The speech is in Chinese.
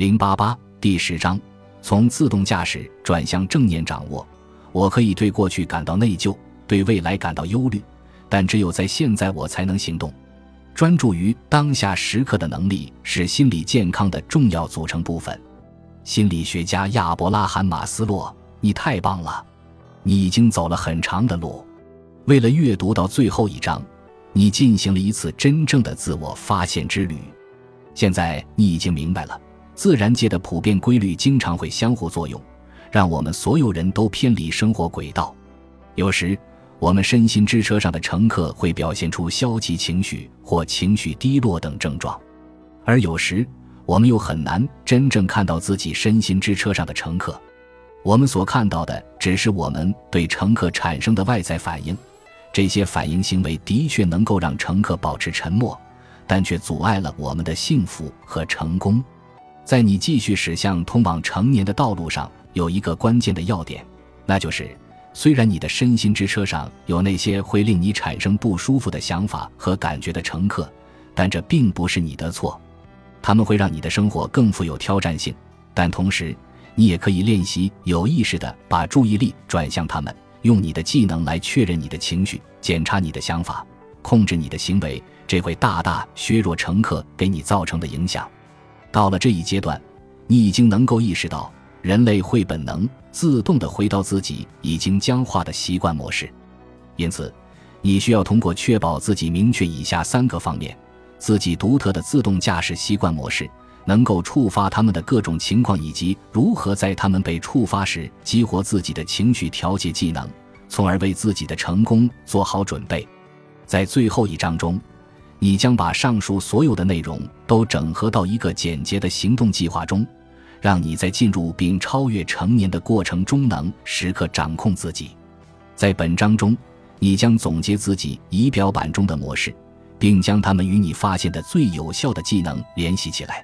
零八八第十章，从自动驾驶转向正念掌握。我可以对过去感到内疚，对未来感到忧虑，但只有在现在，我才能行动。专注于当下时刻的能力是心理健康的重要组成部分。心理学家亚伯拉罕·马斯洛，你太棒了！你已经走了很长的路，为了阅读到最后一章，你进行了一次真正的自我发现之旅。现在你已经明白了。自然界的普遍规律经常会相互作用，让我们所有人都偏离生活轨道。有时，我们身心之车上的乘客会表现出消极情绪或情绪低落等症状，而有时，我们又很难真正看到自己身心之车上的乘客。我们所看到的只是我们对乘客产生的外在反应，这些反应行为的确能够让乘客保持沉默，但却阻碍了我们的幸福和成功。在你继续驶向通往成年的道路上，有一个关键的要点，那就是：虽然你的身心之车上有那些会令你产生不舒服的想法和感觉的乘客，但这并不是你的错。他们会让你的生活更富有挑战性，但同时，你也可以练习有意识地把注意力转向他们，用你的技能来确认你的情绪、检查你的想法、控制你的行为，这会大大削弱乘客给你造成的影响。到了这一阶段，你已经能够意识到，人类会本能自动地回到自己已经僵化的习惯模式。因此，你需要通过确保自己明确以下三个方面：自己独特的自动驾驶习惯模式能够触发他们的各种情况，以及如何在他们被触发时激活自己的情绪调节技能，从而为自己的成功做好准备。在最后一章中。你将把上述所有的内容都整合到一个简洁的行动计划中，让你在进入并超越成年的过程中能时刻掌控自己。在本章中，你将总结自己仪表板中的模式，并将它们与你发现的最有效的技能联系起来。